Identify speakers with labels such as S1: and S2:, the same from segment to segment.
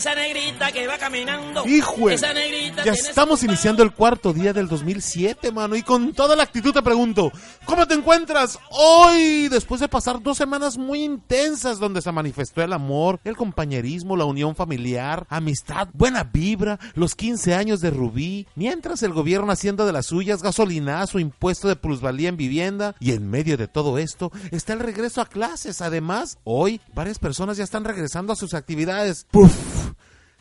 S1: Esa negrita que va caminando.
S2: Hijo,
S1: Esa negrita
S2: ya estamos iniciando el cuarto día del 2007, mano, y con toda la actitud te pregunto, ¿cómo te encuentras hoy después de pasar dos semanas muy intensas donde se manifestó el amor, el compañerismo, la unión familiar, amistad, buena vibra, los 15 años de Rubí, mientras el gobierno haciendo de las suyas, gasolinazo, impuesto de plusvalía en vivienda, y en medio de todo esto está el regreso a clases. Además, hoy varias personas ya están regresando a sus actividades. ¡Puf!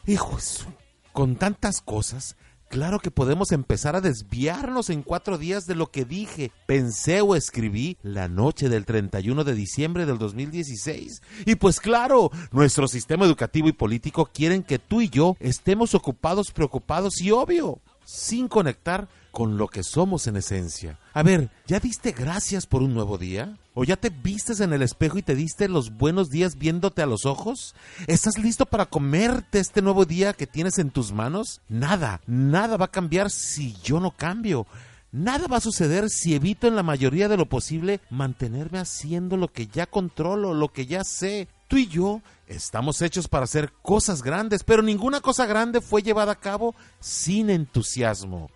S2: Hijo, de su- con tantas cosas, claro que podemos empezar a desviarnos en cuatro días de lo que dije, pensé o escribí la noche del 31 de diciembre del 2016. Y pues claro, nuestro sistema educativo y político quieren que tú y yo estemos ocupados, preocupados y obvio, sin conectar con lo que somos en esencia. A ver, ¿ya diste gracias por un nuevo día? ¿O ya te vistes en el espejo y te diste los buenos días viéndote a los ojos? ¿Estás listo para comerte este nuevo día que tienes en tus manos? Nada, nada va a cambiar si yo no cambio. Nada va a suceder si evito en la mayoría de lo posible mantenerme haciendo lo que ya controlo, lo que ya sé. Tú y yo estamos hechos para hacer cosas grandes, pero ninguna cosa grande fue llevada a cabo sin entusiasmo.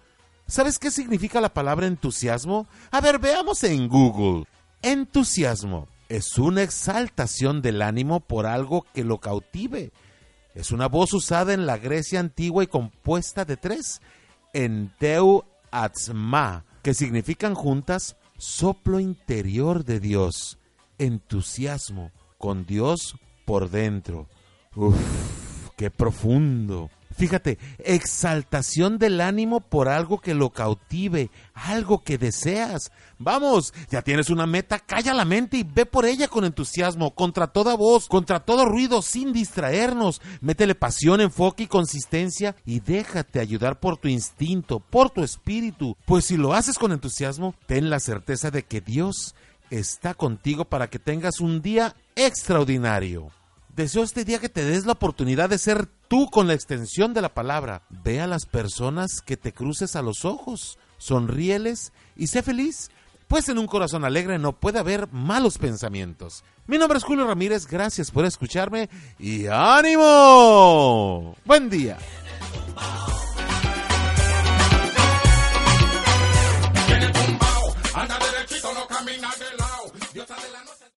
S2: ¿Sabes qué significa la palabra entusiasmo? A ver, veamos en Google. Entusiasmo es una exaltación del ánimo por algo que lo cautive. Es una voz usada en la Grecia antigua y compuesta de tres. Enteu atzma, que significan juntas soplo interior de Dios. Entusiasmo con Dios por dentro. Uf, qué profundo. Fíjate, exaltación del ánimo por algo que lo cautive, algo que deseas. Vamos, ya tienes una meta, calla la mente y ve por ella con entusiasmo, contra toda voz, contra todo ruido, sin distraernos. Métele pasión, enfoque y consistencia y déjate ayudar por tu instinto, por tu espíritu. Pues si lo haces con entusiasmo, ten la certeza de que Dios está contigo para que tengas un día extraordinario. Deseo este día que te des la oportunidad de ser tú con la extensión de la palabra. Ve a las personas que te cruces a los ojos, sonríeles y sé feliz, pues en un corazón alegre no puede haber malos pensamientos. Mi nombre es Julio Ramírez, gracias por escucharme y ánimo. Buen día.